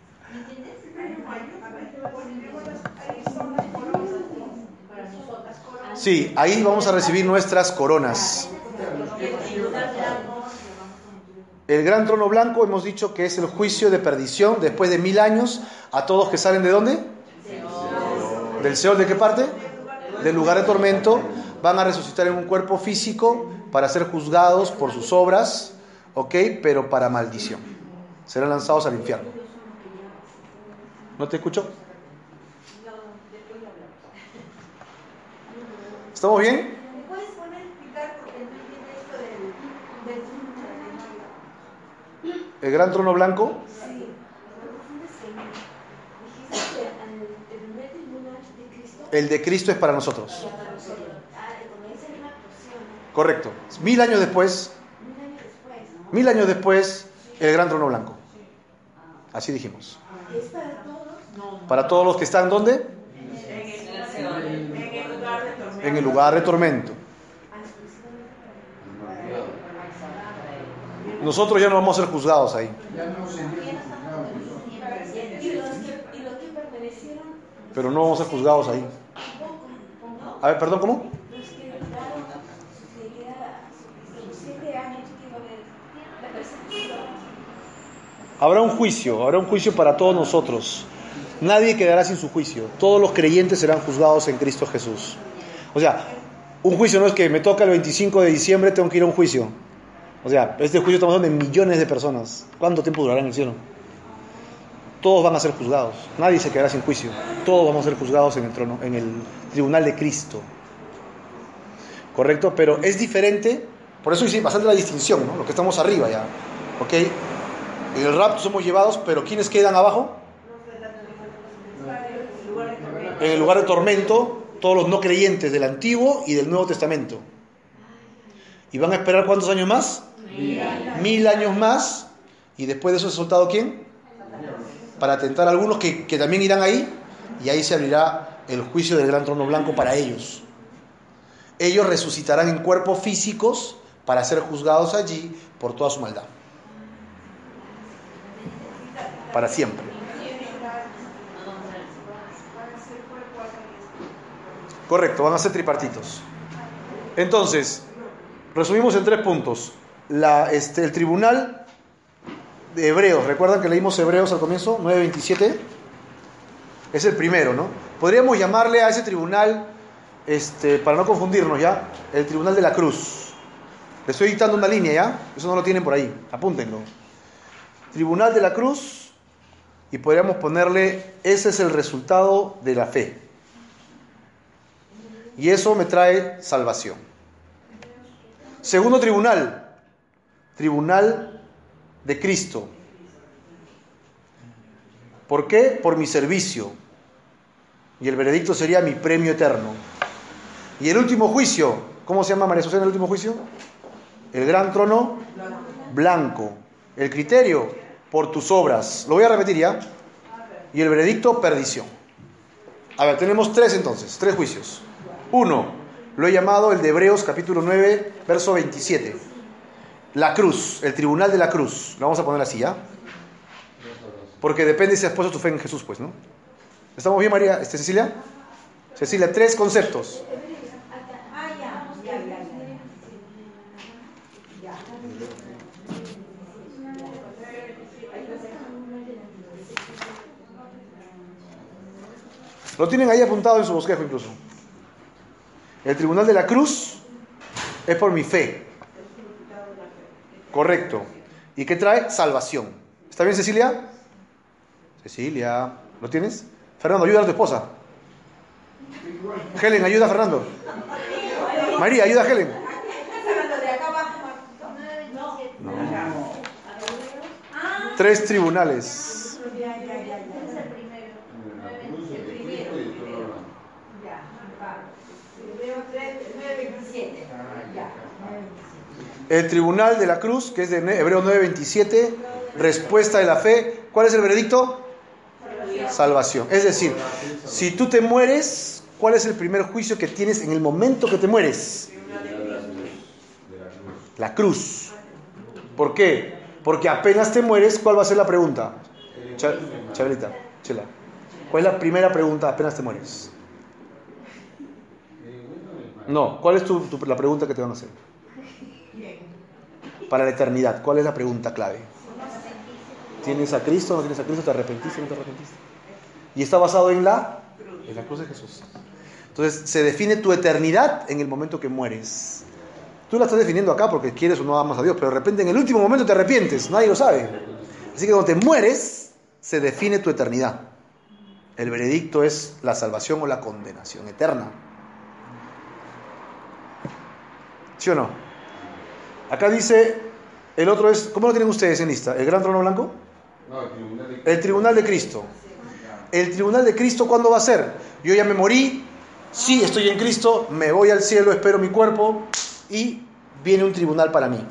Sí, ahí vamos a recibir nuestras coronas. El gran trono blanco hemos dicho que es el juicio de perdición después de mil años a todos que salen de dónde? ¿Del Seol de qué parte? Del lugar de tormento. Van a resucitar en un cuerpo físico para ser juzgados por sus obras, ¿ok? Pero para maldición. Serán lanzados al infierno. ¿No te escucho? ¿Estamos bien? ¿Me puedes poner a explicar porque no entiendo esto del, del? El gran trono blanco Sí. Dijiste que al- el de Cristo, El de Cristo es para nosotros. Correcto. Mil años después, mil años después, el gran trono blanco. Así dijimos. ¿Es para todos? Para todos los que están, ¿dónde? En el lugar de tormento. En el lugar de tormento. Nosotros ya no vamos a ser juzgados ahí. Pero no vamos a ser juzgados ahí. A ver, perdón, ¿cómo? Habrá un juicio, habrá un juicio para todos nosotros. Nadie quedará sin su juicio. Todos los creyentes serán juzgados en Cristo Jesús. O sea, un juicio no es que me toca el 25 de diciembre, tengo que ir a un juicio. O sea, este juicio estamos hablando de millones de personas. ¿Cuánto tiempo durará en el cielo? Todos van a ser juzgados. Nadie se quedará sin juicio. Todos vamos a ser juzgados en el trono, en el tribunal de Cristo. ¿Correcto? Pero es diferente. Por eso hice bastante la distinción, ¿no? Lo que estamos arriba ya. ¿Ok? En el rapto somos llevados, pero ¿quiénes quedan abajo? En el lugar de tormento, todos los no creyentes del Antiguo y del Nuevo Testamento. ¿Y van a esperar cuántos años más? Mil años más Y después de eso es soltado quién? Para tentar a algunos que, que también irán ahí. Y ahí se abrirá el juicio del gran trono blanco para ellos. Ellos resucitarán en cuerpos físicos para ser juzgados allí por toda su maldad. Para siempre. Correcto, van a ser tripartitos. Entonces, resumimos en tres puntos. Este, el tribunal de Hebreos, ¿recuerdan que leímos Hebreos al comienzo? 9.27. Es el primero, ¿no? Podríamos llamarle a ese tribunal, este, para no confundirnos ya, el tribunal de la cruz. Le estoy dictando una línea ya, eso no lo tienen por ahí, apúntenlo. Tribunal de la cruz, y podríamos ponerle, ese es el resultado de la fe. Y eso me trae salvación. Segundo tribunal, tribunal de Cristo. ¿Por qué? Por mi servicio. Y el veredicto sería mi premio eterno. Y el último juicio, ¿cómo se llama María en el último juicio? El gran trono blanco. El criterio, por tus obras. Lo voy a repetir ya. Y el veredicto, perdición. A ver, tenemos tres entonces, tres juicios. Uno, lo he llamado el de Hebreos capítulo 9, verso 27. La cruz, el tribunal de la cruz. Lo vamos a poner así, ¿ya? Porque depende si has puesto tu fe en Jesús, pues, ¿no? ¿Estamos bien, María? ¿Este, Cecilia? Cecilia, tres conceptos. Lo tienen ahí apuntado en su bosquejo incluso. El tribunal de la cruz es por mi fe. Correcto. ¿Y qué trae? Salvación. ¿Está bien, Cecilia? Cecilia, ¿lo tienes? Fernando, ayuda a tu esposa. Helen, ayuda a Fernando. María, ayuda a Helen. abajo. Tres tribunales. Ya, ya, ya, ya. Ese es el primero. El primero. Ya, va. Hebreo 3, 9, 27. Ya. El tribunal de la cruz, que es de Hebreos 9:27, respuesta de la fe. ¿Cuál es el veredicto? Salvación. Es decir, si tú te mueres, ¿cuál es el primer juicio que tienes en el momento que te mueres? La cruz. ¿Por qué? Porque apenas te mueres, ¿cuál va a ser la pregunta? Cha- Chabelita, Chela. ¿Cuál es la primera pregunta apenas te mueres? No, ¿cuál es tu- la pregunta que te van a hacer? Para la eternidad, ¿cuál es la pregunta clave? ¿Tienes a Cristo? ¿No tienes a Cristo? ¿Te arrepentiste? ¿No te arrepentiste? Y está basado en la, en la cruz de Jesús. Entonces, se define tu eternidad en el momento que mueres. Tú la estás definiendo acá porque quieres o no amas a Dios, pero de repente en el último momento te arrepientes, nadie lo sabe. Así que cuando te mueres, se define tu eternidad. El veredicto es la salvación o la condenación eterna. ¿Sí o no? Acá dice, el otro es, ¿cómo lo tienen ustedes en lista? ¿El gran trono blanco? No, el tribunal de El tribunal de Cristo. ¿El tribunal de Cristo cuándo va a ser? Yo ya me morí, sí estoy en Cristo, me voy al cielo, espero mi cuerpo y viene un tribunal para mí.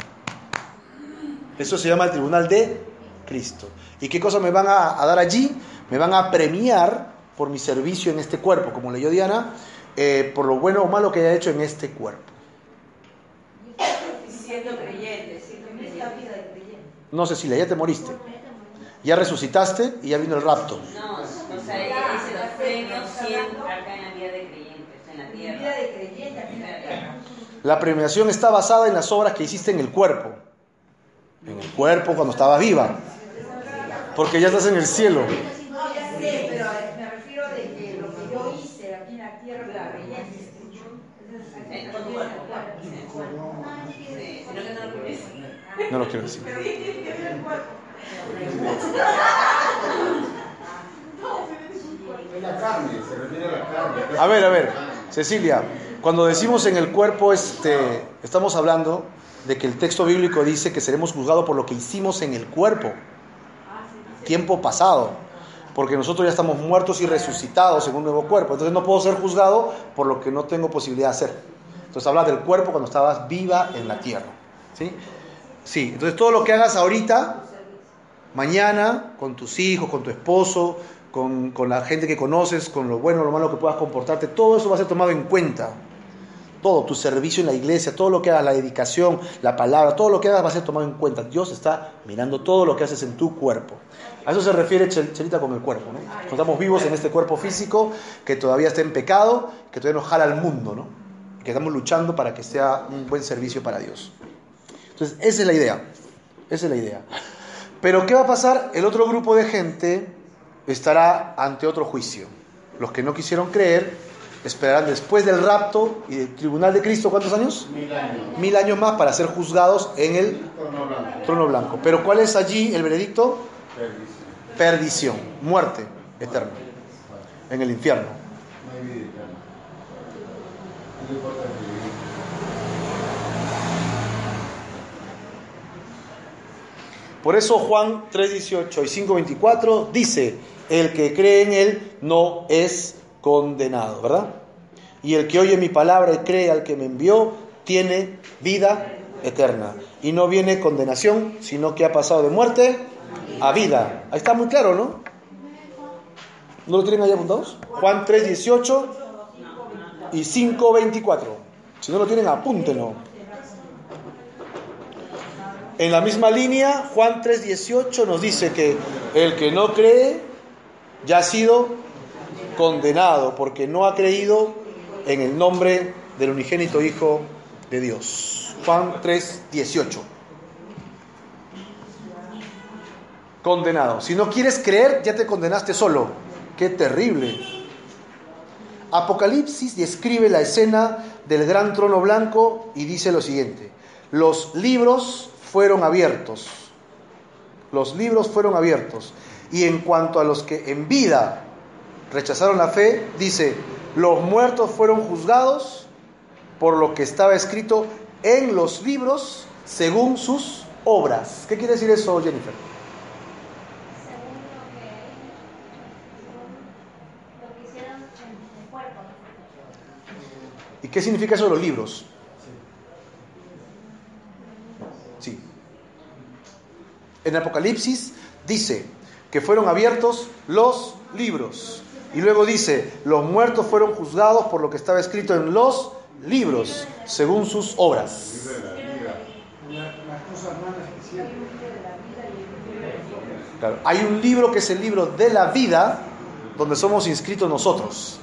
Eso se llama el tribunal de Cristo. ¿Y qué cosa me van a, a dar allí? Me van a premiar por mi servicio en este cuerpo, como leyó Diana, eh, por lo bueno o malo que haya hecho en este cuerpo. Siendo creyente, siendo creyente. No, Cecilia, ya te moriste. Ya resucitaste y ya vino el rapto. No, o sea, ese los premios siempre acá en la vida de creyentes, en la tierra. Vida de creyente aquí en la tierra. La premiación está basada en las obras que hiciste en el cuerpo. En el cuerpo cuando estabas viva. Porque ya estás en el cielo. No, ya sé, pero me refiero de que lo que yo hice aquí en la tierra de la creyente. Eh, Con tu cuerpo, claro. Sí, sino que no lo quiero decir. A ver, a ver, Cecilia, cuando decimos en el cuerpo, este, estamos hablando de que el texto bíblico dice que seremos juzgados por lo que hicimos en el cuerpo, tiempo pasado, porque nosotros ya estamos muertos y resucitados en un nuevo cuerpo, entonces no puedo ser juzgado por lo que no tengo posibilidad de hacer. Entonces habla del cuerpo cuando estabas viva en la tierra, ¿sí? Sí, entonces todo lo que hagas ahorita Mañana, con tus hijos, con tu esposo, con, con la gente que conoces, con lo bueno lo malo que puedas comportarte, todo eso va a ser tomado en cuenta. Todo, tu servicio en la iglesia, todo lo que hagas, la dedicación, la palabra, todo lo que hagas va a ser tomado en cuenta. Dios está mirando todo lo que haces en tu cuerpo. A eso se refiere Chel- Chelita con el cuerpo, ¿no? Estamos vivos en este cuerpo físico que todavía está en pecado, que todavía nos jala al mundo, ¿no? Que estamos luchando para que sea un buen servicio para Dios. Entonces, esa es la idea. Esa es la idea. Pero, ¿qué va a pasar? El otro grupo de gente estará ante otro juicio. Los que no quisieron creer esperarán después del rapto y del tribunal de Cristo, ¿cuántos años? Mil años. Mil años más para ser juzgados en el Trono blanco. trono blanco. Pero ¿cuál es allí el veredicto? Perdición. Perdición, muerte eterna, en el infierno. No hay vida eterna. No importa vivir. Por eso Juan 3:18 y 5:24 dice, el que cree en él no es condenado, ¿verdad? Y el que oye mi palabra y cree al que me envió, tiene vida eterna. Y no viene condenación, sino que ha pasado de muerte a vida. Ahí está muy claro, ¿no? ¿No lo tienen ahí apuntados? Juan 3:18 y 5:24. Si no lo tienen, apúntenlo. En la misma línea, Juan 3:18 nos dice que el que no cree ya ha sido condenado porque no ha creído en el nombre del unigénito Hijo de Dios. Juan 3:18. Condenado. Si no quieres creer, ya te condenaste solo. Qué terrible. Apocalipsis describe la escena del gran trono blanco y dice lo siguiente. Los libros fueron abiertos. Los libros fueron abiertos. Y en cuanto a los que en vida rechazaron la fe, dice, los muertos fueron juzgados por lo que estaba escrito en los libros según sus obras. ¿Qué quiere decir eso, Jennifer? ¿Y qué significa eso de los libros? Sí. En Apocalipsis dice que fueron abiertos los libros. Y luego dice, los muertos fueron juzgados por lo que estaba escrito en los libros, según sus obras. Claro, hay un libro que es el libro de la vida, donde somos inscritos nosotros.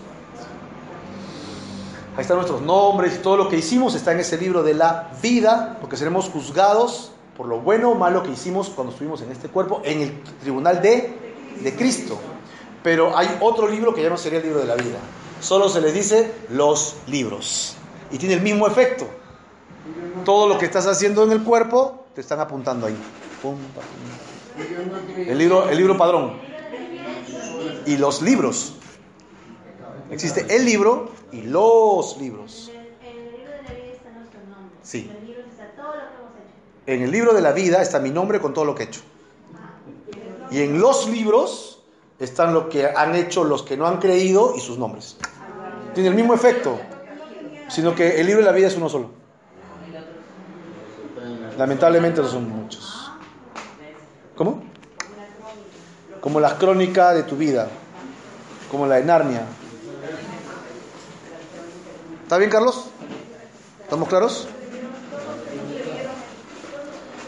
Ahí están nuestros nombres y todo lo que hicimos está en ese libro de la vida, porque seremos juzgados por lo bueno o malo que hicimos cuando estuvimos en este cuerpo, en el tribunal de, de Cristo. Pero hay otro libro que ya no sería el libro de la vida. Solo se les dice los libros. Y tiene el mismo efecto. Todo lo que estás haciendo en el cuerpo te están apuntando ahí. Pum. El libro, el libro padrón. Y los libros. Existe el libro y los libros. Sí. En el libro de la vida está mi nombre con todo lo que he hecho. Y en los libros están lo que han hecho los que no han creído y sus nombres. Tiene el mismo efecto, sino que el libro de la vida es uno solo. Lamentablemente no son muchos. ¿Cómo? Como las crónicas de tu vida, como la de Narnia. ¿Está bien, Carlos? ¿Estamos claros?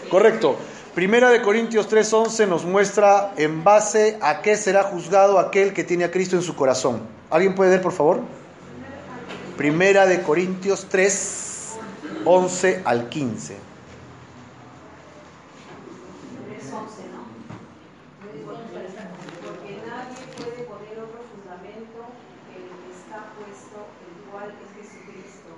Correcto. Primera de Corintios 3:11 nos muestra en base a qué será juzgado aquel que tiene a Cristo en su corazón. ¿Alguien puede ver, por favor? Primera de Corintios 3, 11 al 15. 3.11, ¿no? Porque nadie puede poner otro fundamento que el que está puesto, el cual es Jesucristo.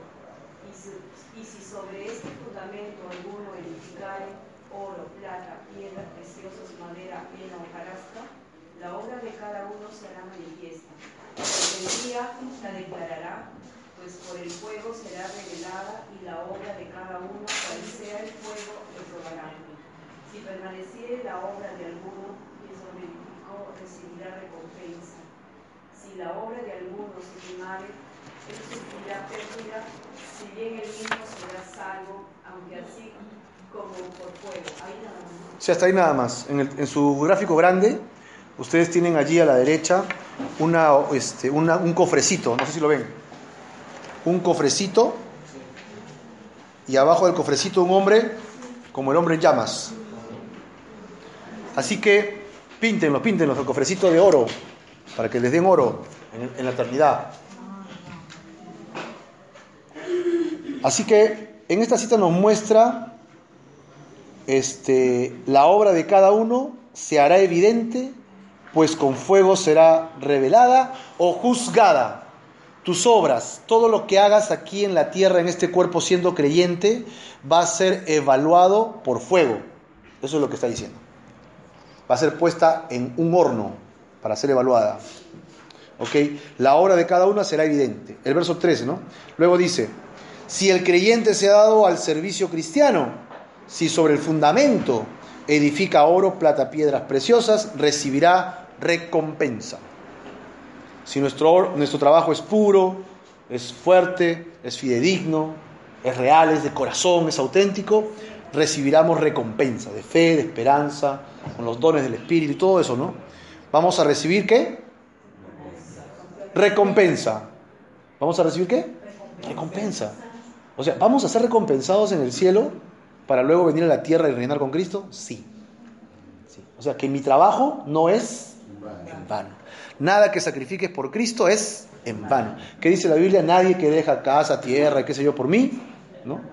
Y, si- y si sobre este fundamento alguno edificare oro, plata, piedra, preciosos, madera, pena o carasca, la obra de cada uno será manifiesta. Porque el día la declarará, pues por el fuego será revelada y la obra de cada uno, cual sea el fuego, le probará. Si permaneciere la obra de alguno que sobreedificó, recibirá recompensa. Si la obra de alguno se quemare, él sufrirá pérdida, si bien el mismo será salvo, aunque así como por fuego. Ahí nada más. Sí, hasta ahí nada más. En, el- en su gráfico grande, ustedes tienen allí a la derecha una, este, una- un cofrecito, no sé si lo ven. Un cofrecito y abajo del cofrecito un hombre como el hombre en llamas. Así que píntenlo, píntenlo, el cofrecito de oro, para que les den oro en, en la eternidad. Así que en esta cita nos muestra este, la obra de cada uno se hará evidente, pues con fuego será revelada o juzgada. Tus obras, todo lo que hagas aquí en la tierra, en este cuerpo siendo creyente, va a ser evaluado por fuego. Eso es lo que está diciendo. Va a ser puesta en un horno para ser evaluada. ¿Ok? La obra de cada una será evidente. El verso 13, ¿no? Luego dice, si el creyente se ha dado al servicio cristiano, si sobre el fundamento edifica oro, plata, piedras preciosas, recibirá recompensa. Si nuestro, nuestro trabajo es puro, es fuerte, es fidedigno, es real, es de corazón, es auténtico, recibiremos recompensa de fe, de esperanza, con los dones del Espíritu y todo eso, ¿no? Vamos a recibir qué? Recompensa. ¿Vamos a recibir qué? Recompensa. O sea, ¿vamos a ser recompensados en el cielo para luego venir a la tierra y reinar con Cristo? Sí. Sí. O sea, que mi trabajo no es en vano. Nada que sacrifiques por Cristo es en vano. ¿Qué dice la Biblia? Nadie que deja casa, tierra qué sé yo por mí, ¿no?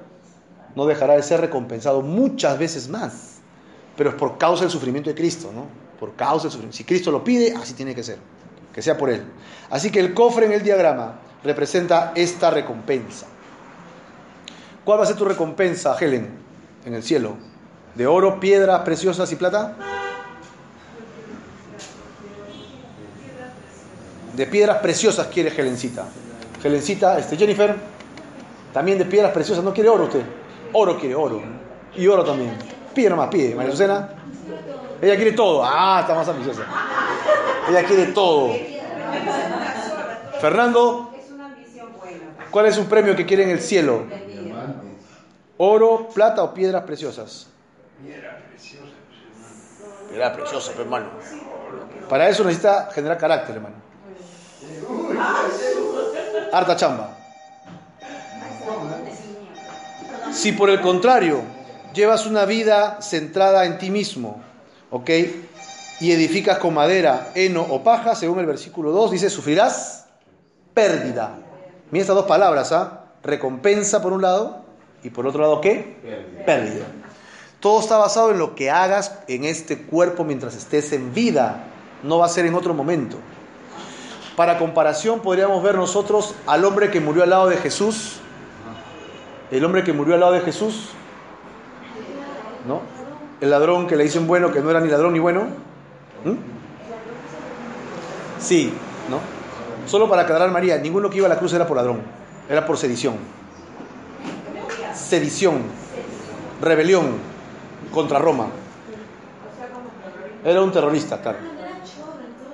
No dejará de ser recompensado muchas veces más. Pero es por causa del sufrimiento de Cristo, ¿no? Por causa del sufrimiento. Si Cristo lo pide, así tiene que ser. Que sea por Él. Así que el cofre en el diagrama representa esta recompensa. ¿Cuál va a ser tu recompensa, Helen, en el cielo? ¿De oro, piedras preciosas y plata? De piedras preciosas quiere Helencita. Helencita, este, Jennifer, también de piedras preciosas. ¿No quiere oro usted? Oro quiere, oro. Y oro también. Pide nomás, pide. María Susana. Ella quiere todo. Ah, está más ambiciosa. Ella quiere todo. Fernando, Es una ambición buena. ¿cuál es un premio que quiere en el cielo? ¿Oro, plata o piedras preciosas? Piedra preciosa, pero hermano. Para eso necesita generar carácter, hermano. Harta chamba. Si por el contrario llevas una vida centrada en ti mismo, ¿ok? Y edificas con madera, heno o paja, según el versículo 2, dice, sufrirás pérdida. Mira estas dos palabras, ¿ah? Recompensa por un lado y por otro lado, ¿qué? Pérdida. Todo está basado en lo que hagas en este cuerpo mientras estés en vida, no va a ser en otro momento. Para comparación podríamos ver nosotros al hombre que murió al lado de Jesús, el hombre que murió al lado de Jesús, ¿no? El ladrón que le dicen bueno, que no era ni ladrón ni bueno. ¿Mm? Sí, ¿no? Solo para aclarar María, ninguno que iba a la cruz era por ladrón, era por sedición. Sedición, rebelión contra Roma. Era un terrorista, claro.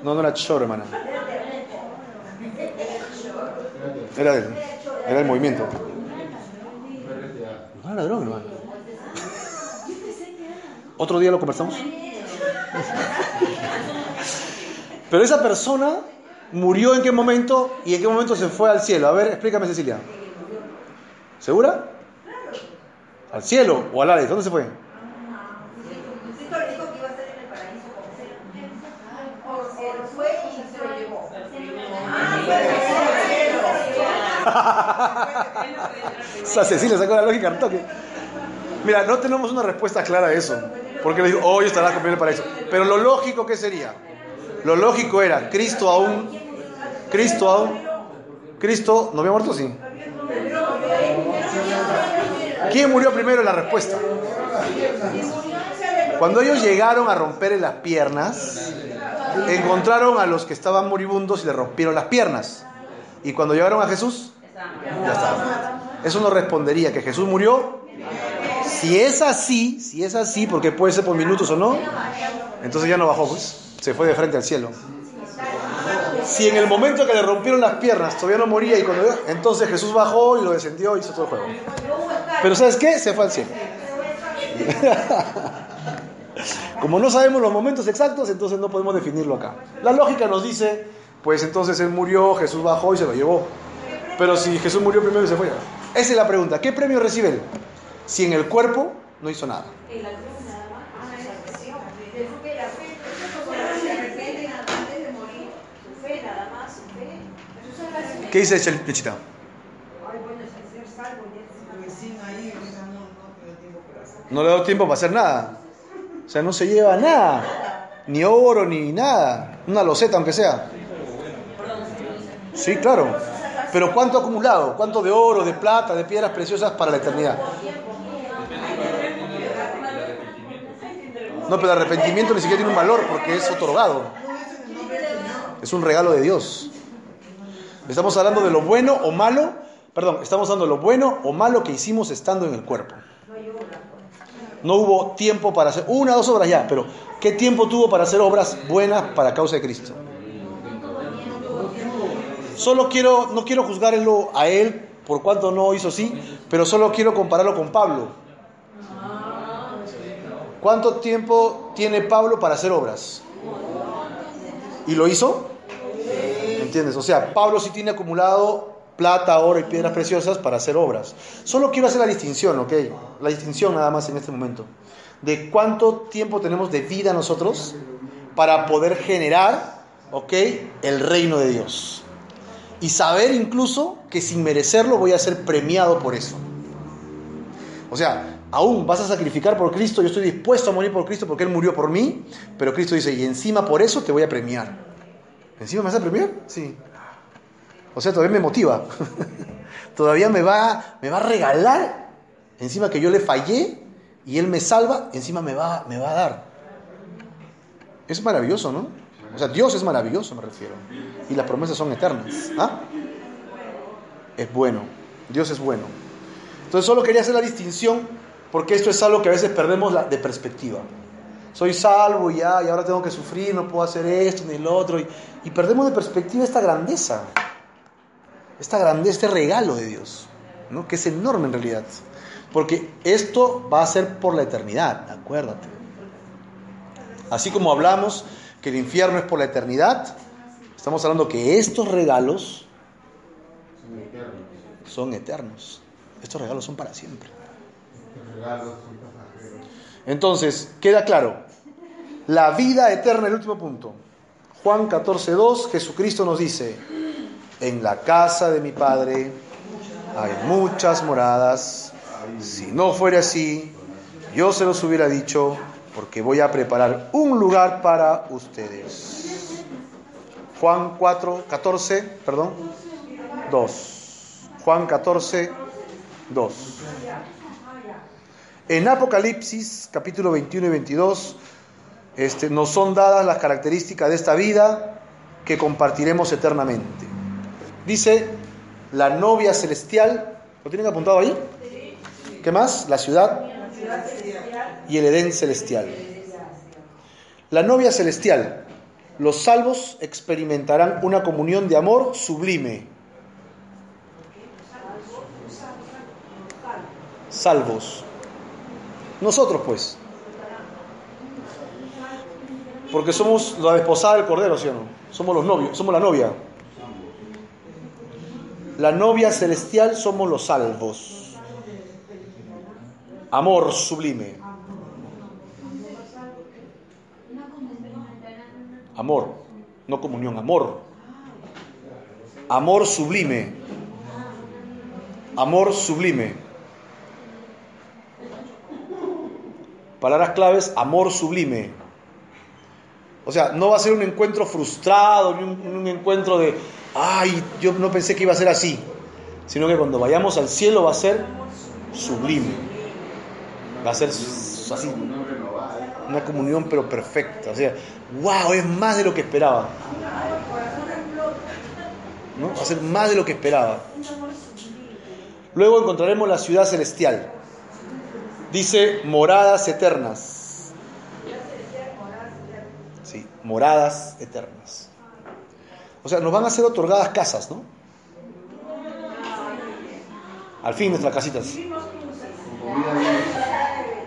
No, no era choro, hermana. Era del, era el movimiento. Ladrón, hermano. Otro día lo conversamos. Pero esa persona murió en qué momento y en qué momento se fue al cielo. A ver, explícame, Cecilia. ¿Segura? ¿Al cielo o al Hades? ¿Dónde se fue? [laughs] [laughs] [laughs] Cecilia sacó la lógica al toque. Mira, no tenemos una respuesta clara a eso. Porque le digo, hoy estarás con el paraíso. Pero lo lógico, ¿qué sería? Lo lógico era, Cristo aún, Cristo aún, Cristo, ¿no había muerto? Sí. ¿Quién murió primero la respuesta? Cuando ellos llegaron a romperle las piernas, encontraron a los que estaban moribundos y le rompieron las piernas. Y cuando llegaron a Jesús, ya estaba. Eso nos respondería que Jesús murió. Si es así, si es así, porque puede ser por minutos o no, entonces ya no bajó, pues. Se fue de frente al cielo. Si en el momento que le rompieron las piernas todavía no moría y cuando entonces Jesús bajó y lo descendió y hizo todo el juego. Pero ¿sabes qué? Se fue al cielo. [laughs] Como no sabemos los momentos exactos, entonces no podemos definirlo acá. La lógica nos dice, pues entonces él murió, Jesús bajó y se lo llevó. Pero si Jesús murió primero y se fue. Esa es la pregunta. ¿Qué premio recibe él? Si en el cuerpo no hizo nada. ¿Qué dice hacer. No le da tiempo para hacer nada. O sea, no se lleva nada. Ni oro, ni nada. Una loseta, aunque sea. Sí, claro. Pero ¿cuánto acumulado? ¿Cuánto de oro, de plata, de piedras preciosas para la eternidad? No, pero el arrepentimiento ni siquiera tiene un valor porque es otorgado. Es un regalo de Dios. Estamos hablando de lo bueno o malo, perdón, estamos hablando de lo bueno o malo que hicimos estando en el cuerpo. No hubo tiempo para hacer una o dos obras ya, pero ¿qué tiempo tuvo para hacer obras buenas para causa de Cristo? Solo quiero, no quiero juzgarlo a él por cuanto no hizo así, pero solo quiero compararlo con Pablo. ¿Cuánto tiempo tiene Pablo para hacer obras? ¿Y lo hizo? ¿Entiendes? O sea, Pablo sí tiene acumulado plata, oro y piedras preciosas para hacer obras. Solo quiero hacer la distinción, ¿ok? La distinción nada más en este momento. De cuánto tiempo tenemos de vida nosotros para poder generar, ¿ok? El reino de Dios. Y saber incluso que sin merecerlo voy a ser premiado por eso. O sea, aún vas a sacrificar por Cristo, yo estoy dispuesto a morir por Cristo porque Él murió por mí, pero Cristo dice, y encima por eso te voy a premiar. ¿Encima me vas a premiar? Sí. O sea, todavía me motiva. [laughs] todavía me va, me va a regalar. Encima que yo le fallé y Él me salva, encima me va, me va a dar. Es maravilloso, ¿no? O sea, Dios es maravilloso, me refiero. Y las promesas son eternas. ¿Ah? Es bueno. Dios es bueno. Entonces solo quería hacer la distinción porque esto es algo que a veces perdemos de perspectiva. Soy salvo ya, y ahora tengo que sufrir, no puedo hacer esto ni lo otro. Y, y perdemos de perspectiva esta grandeza. Esta grandeza, este regalo de Dios. ¿no? Que es enorme en realidad. Porque esto va a ser por la eternidad, acuérdate. Así como hablamos que el infierno es por la eternidad, estamos hablando que estos regalos Son eternos. son. Estos regalos son para siempre. Entonces, queda claro. La vida eterna, el último punto. Juan 14.2, Jesucristo nos dice, en la casa de mi Padre hay muchas moradas. Si no fuera así, yo se los hubiera dicho, porque voy a preparar un lugar para ustedes. Juan 4, 14, perdón, 2. Juan 14, 2. En Apocalipsis, capítulo 21 y 22, este, nos son dadas las características de esta vida que compartiremos eternamente. Dice la novia celestial, ¿lo tienen apuntado ahí? ¿Qué más? La ciudad y el Edén celestial. La novia celestial. Los salvos experimentarán una comunión de amor sublime. Salvos. Nosotros pues. Porque somos la desposada del Cordero, ¿sí o no? Somos los novios, somos la novia. La novia celestial somos los salvos. Amor sublime. Amor, no comunión, amor. Amor sublime. Amor sublime. Palabras claves, amor sublime. O sea, no va a ser un encuentro frustrado, ni un, un encuentro de, ay, yo no pensé que iba a ser así, sino que cuando vayamos al cielo va a ser sublime. Va a ser así, una comunión pero perfecta. O sea, wow, es más de lo que esperaba. ¿No? Va a ser más de lo que esperaba. Luego encontraremos la ciudad celestial. Dice moradas eternas. Sí, moradas eternas. O sea, nos van a ser otorgadas casas, ¿no? Al fin nuestras casitas.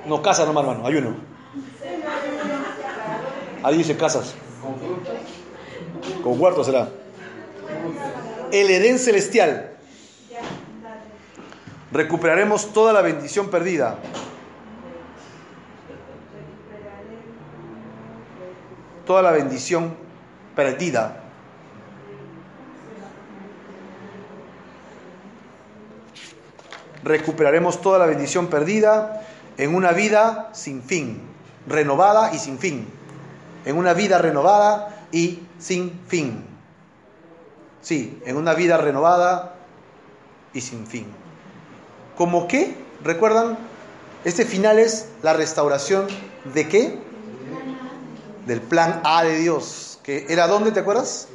No, casas nomás, hermano, ayuno. Ahí dice casas. Con huerto será. El Edén celestial. Recuperaremos toda la bendición perdida. Toda la bendición perdida. Recuperaremos toda la bendición perdida en una vida sin fin, renovada y sin fin. En una vida renovada y sin fin. Sí, en una vida renovada y sin fin. ¿Cómo qué? ¿Recuerdan? Este final es la restauración de qué? Del plan A de Dios. ¿Que era dónde, te acuerdas?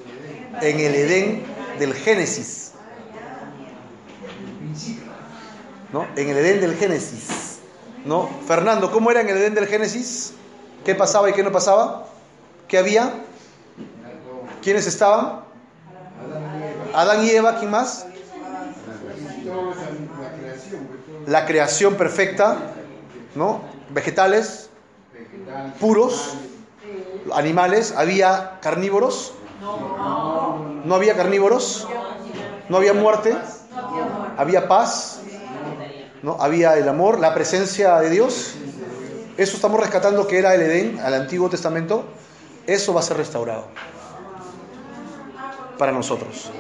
En el Edén del Génesis. ¿No? En el Edén del Génesis. ¿No? Fernando, ¿cómo era en el Edén del Génesis? ¿Qué pasaba y qué no pasaba? ¿Qué había? ¿Quiénes estaban? Adán y Eva, ¿quién más? La creación perfecta, ¿no? Vegetales, puros, animales, ¿había carnívoros? ¿No había carnívoros? ¿No había muerte? ¿Había paz? ¿No? ¿Había el amor, la presencia de Dios? Eso estamos rescatando que era el Edén al Antiguo Testamento. Eso va a ser restaurado para nosotros.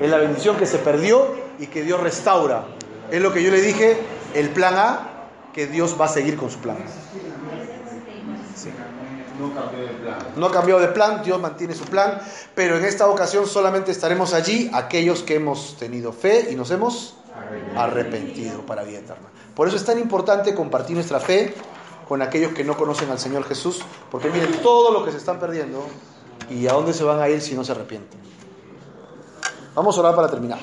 Es la bendición que se perdió y que Dios restaura. Es lo que yo le dije, el plan A, que Dios va a seguir con su plan. No cambió de plan. No ha cambiado de plan, Dios mantiene su plan, pero en esta ocasión solamente estaremos allí aquellos que hemos tenido fe y nos hemos arrepentido para vida eterna. Por eso es tan importante compartir nuestra fe con aquellos que no conocen al Señor Jesús, porque miren todo lo que se están perdiendo y a dónde se van a ir si no se arrepienten. Vamos a orar para terminar.